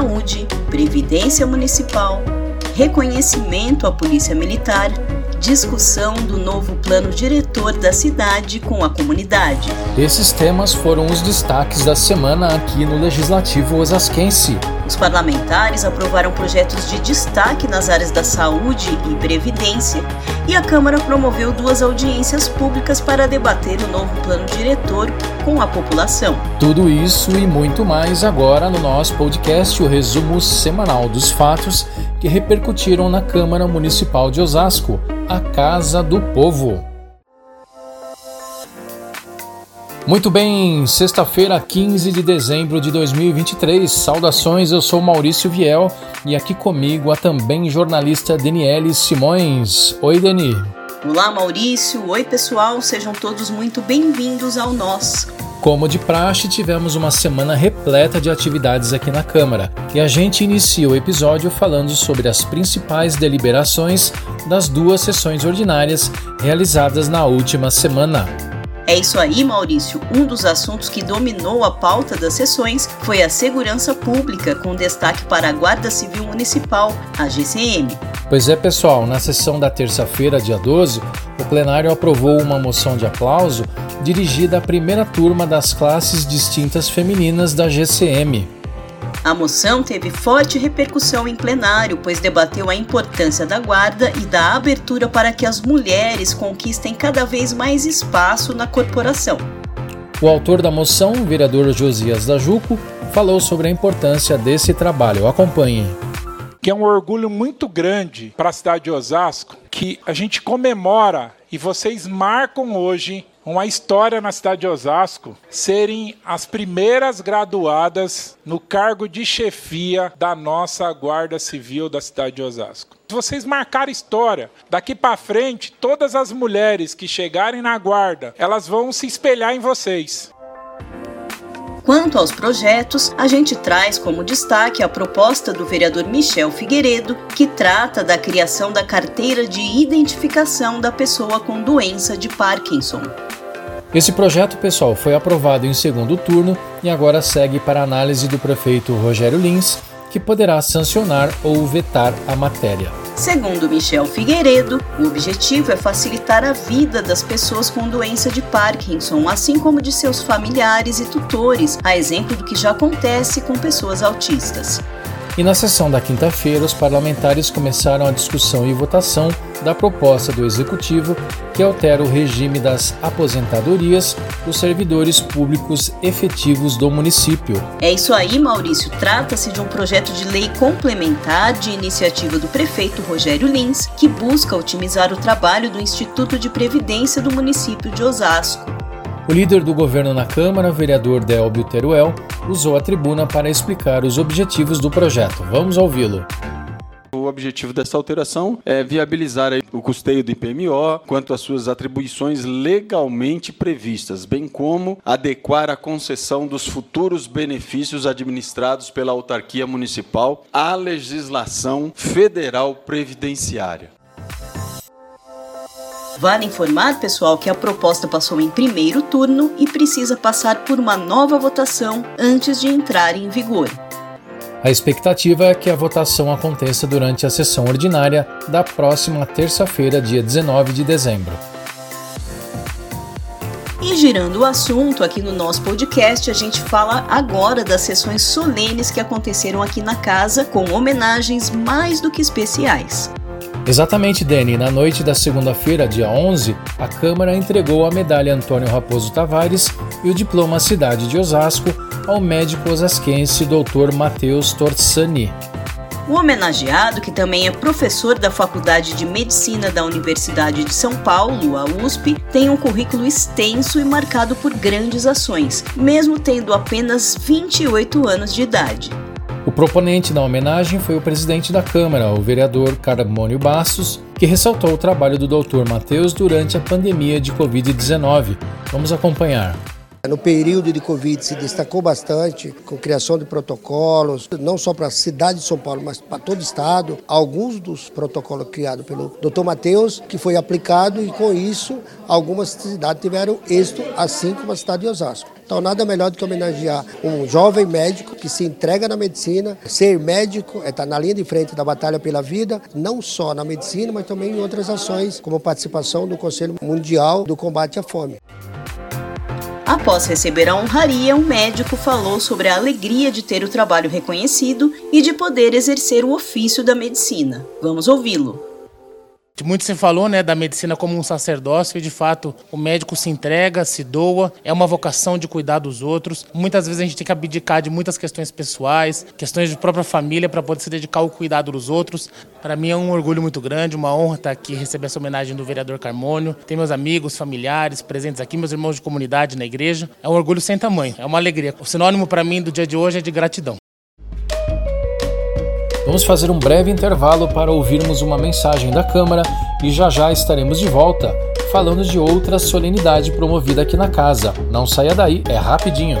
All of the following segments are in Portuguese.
saúde, previdência municipal, reconhecimento à Polícia Militar, discussão do novo plano diretor da cidade com a comunidade. Esses temas foram os destaques da semana aqui no Legislativo Osasquense. Os parlamentares aprovaram projetos de destaque nas áreas da saúde e previdência, e a Câmara promoveu duas audiências públicas para debater o novo plano diretor com a população. Tudo isso e muito mais agora no nosso podcast, o resumo semanal dos fatos que repercutiram na Câmara Municipal de Osasco, a Casa do Povo. Muito bem, sexta-feira, 15 de dezembro de 2023. Saudações, eu sou Maurício Viel e aqui comigo a também jornalista Daniele Simões. Oi, Deni. Olá, Maurício. Oi, pessoal. Sejam todos muito bem-vindos ao Nós. Como de praxe, tivemos uma semana repleta de atividades aqui na Câmara e a gente inicia o episódio falando sobre as principais deliberações das duas sessões ordinárias realizadas na última semana. É isso aí, Maurício. Um dos assuntos que dominou a pauta das sessões foi a segurança pública, com destaque para a Guarda Civil Municipal, a GCM. Pois é, pessoal, na sessão da terça-feira, dia 12, o plenário aprovou uma moção de aplauso dirigida à primeira turma das classes distintas femininas da GCM. A moção teve forte repercussão em plenário, pois debateu a importância da guarda e da abertura para que as mulheres conquistem cada vez mais espaço na corporação. O autor da moção, o vereador Josias da Juco, falou sobre a importância desse trabalho. Acompanhe. Que é um orgulho muito grande para a cidade de Osasco que a gente comemora e vocês marcam hoje uma história na cidade de Osasco serem as primeiras graduadas no cargo de chefia da nossa Guarda Civil da cidade de Osasco. Vocês marcarem história, daqui para frente, todas as mulheres que chegarem na guarda, elas vão se espelhar em vocês. Quanto aos projetos, a gente traz como destaque a proposta do vereador Michel Figueiredo, que trata da criação da carteira de identificação da pessoa com doença de Parkinson. Esse projeto, pessoal, foi aprovado em segundo turno e agora segue para análise do prefeito Rogério Lins, que poderá sancionar ou vetar a matéria. Segundo Michel Figueiredo, o objetivo é facilitar a vida das pessoas com doença de Parkinson, assim como de seus familiares e tutores, a exemplo do que já acontece com pessoas autistas. E na sessão da quinta-feira, os parlamentares começaram a discussão e votação da proposta do Executivo que altera o regime das aposentadorias dos servidores públicos efetivos do município. É isso aí, Maurício. Trata-se de um projeto de lei complementar de iniciativa do prefeito Rogério Lins, que busca otimizar o trabalho do Instituto de Previdência do município de Osasco. O líder do governo na Câmara, vereador Delbio Teruel, usou a tribuna para explicar os objetivos do projeto. Vamos ouvi-lo. O objetivo dessa alteração é viabilizar o custeio do IPMO quanto às suas atribuições legalmente previstas, bem como adequar a concessão dos futuros benefícios administrados pela autarquia municipal à legislação federal previdenciária. Vale informar, pessoal, que a proposta passou em primeiro turno e precisa passar por uma nova votação antes de entrar em vigor. A expectativa é que a votação aconteça durante a sessão ordinária da próxima terça-feira, dia 19 de dezembro. E girando o assunto aqui no nosso podcast, a gente fala agora das sessões solenes que aconteceram aqui na casa, com homenagens mais do que especiais. Exatamente, Dani. Na noite da segunda-feira, dia 11, a Câmara entregou a medalha Antônio Raposo Tavares e o diploma Cidade de Osasco ao médico osasquense Dr. Matheus Torsani. O homenageado, que também é professor da Faculdade de Medicina da Universidade de São Paulo, a USP, tem um currículo extenso e marcado por grandes ações, mesmo tendo apenas 28 anos de idade. O proponente da homenagem foi o presidente da Câmara, o vereador Carmônio Bastos, que ressaltou o trabalho do Dr. Matheus durante a pandemia de Covid-19. Vamos acompanhar. No período de Covid se destacou bastante com criação de protocolos, não só para a cidade de São Paulo, mas para todo o estado. Alguns dos protocolos criados pelo Dr. Matheus, que foi aplicado e com isso algumas cidades tiveram êxito, assim como a cidade de Osasco. Então, nada melhor do que homenagear um jovem médico que se entrega na medicina. Ser médico é estar na linha de frente da batalha pela vida, não só na medicina, mas também em outras ações, como participação do Conselho Mundial do Combate à Fome. Após receber a honraria, um médico falou sobre a alegria de ter o trabalho reconhecido e de poder exercer o ofício da medicina. Vamos ouvi-lo. Muito se falou né, da medicina como um sacerdócio e, de fato, o médico se entrega, se doa, é uma vocação de cuidar dos outros. Muitas vezes a gente tem que abdicar de muitas questões pessoais, questões de própria família, para poder se dedicar ao cuidado dos outros. Para mim é um orgulho muito grande, uma honra estar aqui receber essa homenagem do vereador Carmônio. Tem meus amigos, familiares presentes aqui, meus irmãos de comunidade na igreja. É um orgulho sem tamanho, é uma alegria. O sinônimo para mim do dia de hoje é de gratidão. Vamos fazer um breve intervalo para ouvirmos uma mensagem da Câmara e já já estaremos de volta falando de outra solenidade promovida aqui na casa. Não saia daí, é rapidinho.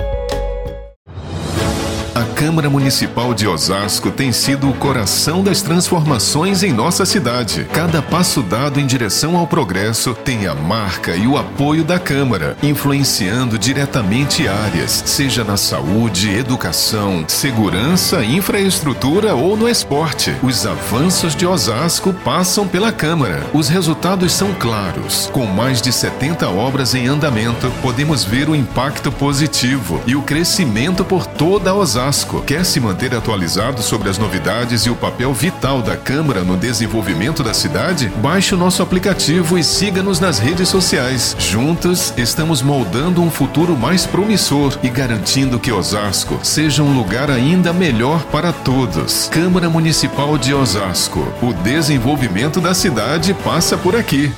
Câmara Municipal de Osasco tem sido o coração das transformações em nossa cidade. Cada passo dado em direção ao progresso tem a marca e o apoio da Câmara, influenciando diretamente áreas, seja na saúde, educação, segurança, infraestrutura ou no esporte. Os avanços de Osasco passam pela Câmara. Os resultados são claros. Com mais de 70 obras em andamento, podemos ver o impacto positivo e o crescimento por toda Osasco Osasco quer se manter atualizado sobre as novidades e o papel vital da Câmara no desenvolvimento da cidade? Baixe o nosso aplicativo e siga-nos nas redes sociais. Juntos, estamos moldando um futuro mais promissor e garantindo que Osasco seja um lugar ainda melhor para todos. Câmara Municipal de Osasco. O desenvolvimento da cidade passa por aqui.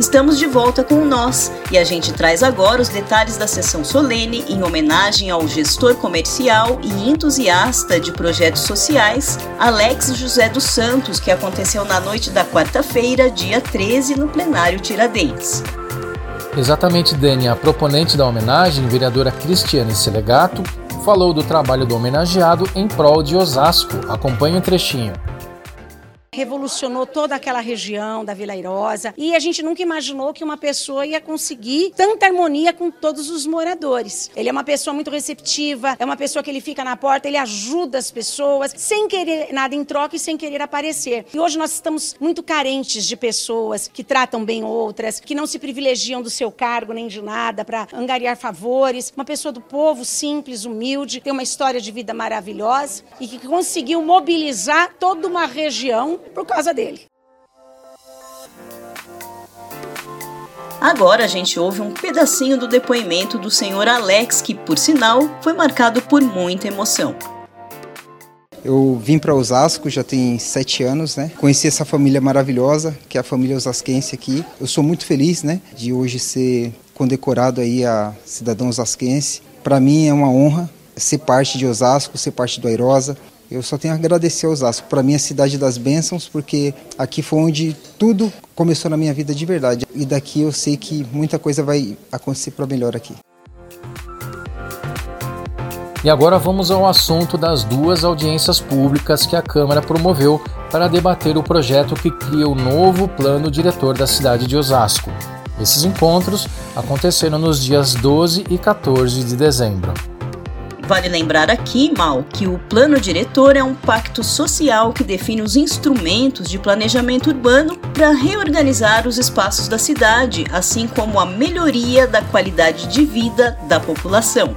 Estamos de volta com Nós e a gente traz agora os detalhes da sessão solene em homenagem ao gestor comercial e entusiasta de projetos sociais, Alex José dos Santos, que aconteceu na noite da quarta-feira, dia 13, no plenário Tiradentes. Exatamente, Dani. A proponente da homenagem, vereadora Cristiane Selegato, falou do trabalho do homenageado em prol de Osasco. Acompanhe o um trechinho revolucionou toda aquela região da Vila Airosa e a gente nunca imaginou que uma pessoa ia conseguir tanta harmonia com todos os moradores. Ele é uma pessoa muito receptiva, é uma pessoa que ele fica na porta, ele ajuda as pessoas sem querer nada em troca e sem querer aparecer. E hoje nós estamos muito carentes de pessoas que tratam bem outras, que não se privilegiam do seu cargo nem de nada para angariar favores. Uma pessoa do povo simples, humilde, tem uma história de vida maravilhosa e que conseguiu mobilizar toda uma região por causa dele. Agora a gente ouve um pedacinho do depoimento do senhor Alex, que, por sinal, foi marcado por muita emoção. Eu vim para Osasco já tem sete anos, né? Conheci essa família maravilhosa, que é a família osasquense aqui. Eu sou muito feliz, né, de hoje ser condecorado aí a cidadão osasquense. Para mim é uma honra ser parte de Osasco, ser parte do Airosa, eu só tenho a agradecer a Osasco. Para mim, é a cidade das bênçãos, porque aqui foi onde tudo começou na minha vida de verdade. E daqui eu sei que muita coisa vai acontecer para melhor aqui. E agora vamos ao assunto das duas audiências públicas que a Câmara promoveu para debater o projeto que cria o novo plano diretor da cidade de Osasco. Esses encontros aconteceram nos dias 12 e 14 de dezembro. Vale lembrar aqui, Mal, que o plano diretor é um pacto social que define os instrumentos de planejamento urbano para reorganizar os espaços da cidade, assim como a melhoria da qualidade de vida da população.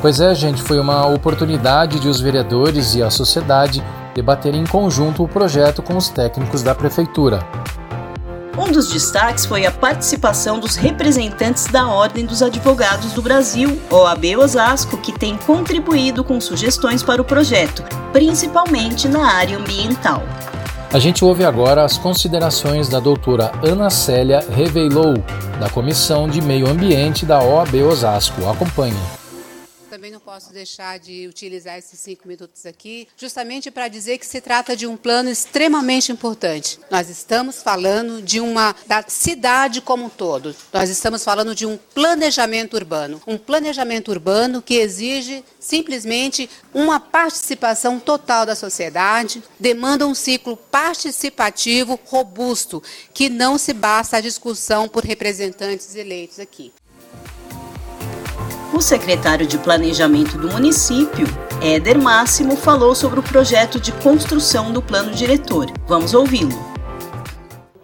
Pois é, gente, foi uma oportunidade de os vereadores e a sociedade debaterem em conjunto o projeto com os técnicos da prefeitura. Um dos destaques foi a participação dos representantes da Ordem dos Advogados do Brasil, OAB Osasco, que tem contribuído com sugestões para o projeto, principalmente na área ambiental. A gente ouve agora as considerações da doutora Ana Célia Reveilou, da Comissão de Meio Ambiente da OAB Osasco. Acompanhe também não posso deixar de utilizar esses cinco minutos aqui, justamente para dizer que se trata de um plano extremamente importante. Nós estamos falando de uma da cidade como um todo. Nós estamos falando de um planejamento urbano, um planejamento urbano que exige simplesmente uma participação total da sociedade, demanda um ciclo participativo robusto, que não se basta a discussão por representantes eleitos aqui. O secretário de Planejamento do município, Éder Máximo, falou sobre o projeto de construção do plano diretor. Vamos ouvi-lo.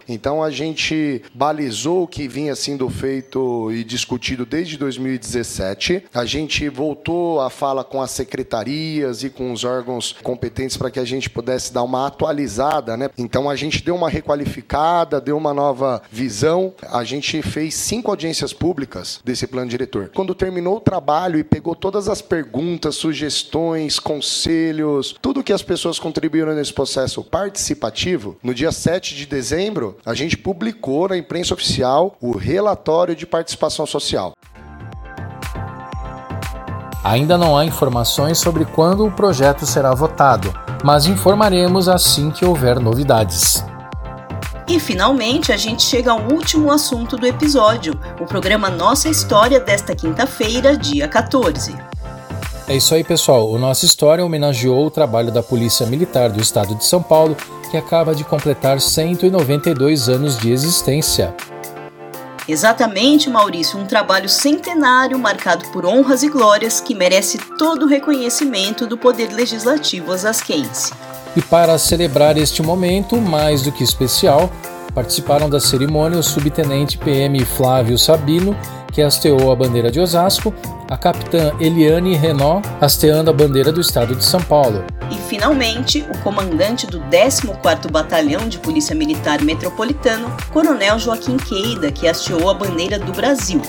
Então a gente balizou o que vinha sendo feito e discutido desde 2017. A gente voltou a fala com as secretarias e com os órgãos competentes para que a gente pudesse dar uma atualizada, né? Então a gente deu uma requalificada, deu uma nova visão. A gente fez cinco audiências públicas desse plano diretor. Quando terminou o trabalho e pegou todas as perguntas, sugestões, conselhos, tudo que as pessoas contribuíram nesse processo participativo, no dia 7 de dezembro, a gente publicou na imprensa oficial o relatório de participação social. Ainda não há informações sobre quando o projeto será votado, mas informaremos assim que houver novidades. E finalmente a gente chega ao último assunto do episódio, o programa Nossa História desta quinta-feira, dia 14. É isso aí, pessoal. O Nossa História homenageou o trabalho da Polícia Militar do Estado de São Paulo que acaba de completar 192 anos de existência. Exatamente, Maurício, um trabalho centenário marcado por honras e glórias que merece todo o reconhecimento do Poder Legislativo osasquense. E para celebrar este momento mais do que especial, participaram da cerimônia o subtenente PM Flávio Sabino, que hasteou a bandeira de Osasco, a capitã Eliane Renault, hasteando a bandeira do estado de São Paulo. E, finalmente, o comandante do 14º Batalhão de Polícia Militar Metropolitano, Coronel Joaquim Queida, que hasteou a bandeira do Brasil.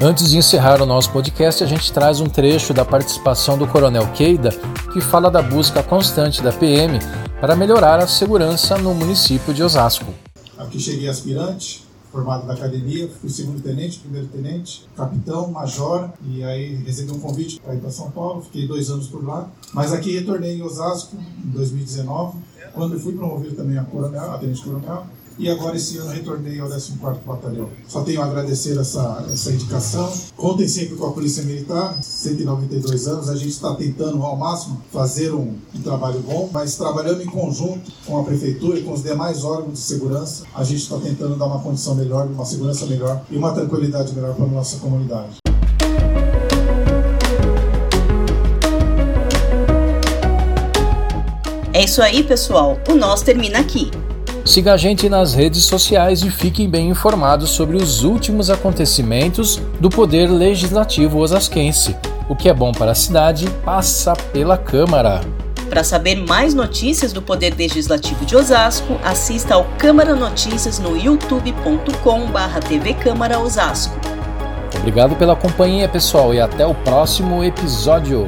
Antes de encerrar o nosso podcast, a gente traz um trecho da participação do Coronel Queida, que fala da busca constante da PM para melhorar a segurança no município de Osasco. Aqui cheguei aspirante, formado da academia, fui segundo tenente, primeiro tenente, capitão, major, e aí recebi um convite para ir para São Paulo, fiquei dois anos por lá, mas aqui retornei em Osasco em 2019, quando fui promovido também a coronel, a tenente coronel, e agora esse ano retornei ao 14º Batalhão. Só tenho a agradecer essa, essa indicação. Contem sempre com a Polícia Militar, 192 anos, a gente está tentando ao máximo fazer um, um, trabalho bom, mas trabalhando em conjunto com a Prefeitura e com os demais órgãos de segurança, a gente está tentando dar uma condição melhor, uma segurança melhor e uma tranquilidade melhor para a nossa comunidade. É isso aí, pessoal. O nosso termina aqui. Siga a gente nas redes sociais e fiquem bem informados sobre os últimos acontecimentos do Poder Legislativo osasquense. O que é bom para a cidade passa pela Câmara. Para saber mais notícias do Poder Legislativo de Osasco, assista ao Câmara Notícias no youtube.com/tv Câmara Osasco. Obrigado pela companhia, pessoal, e até o próximo episódio.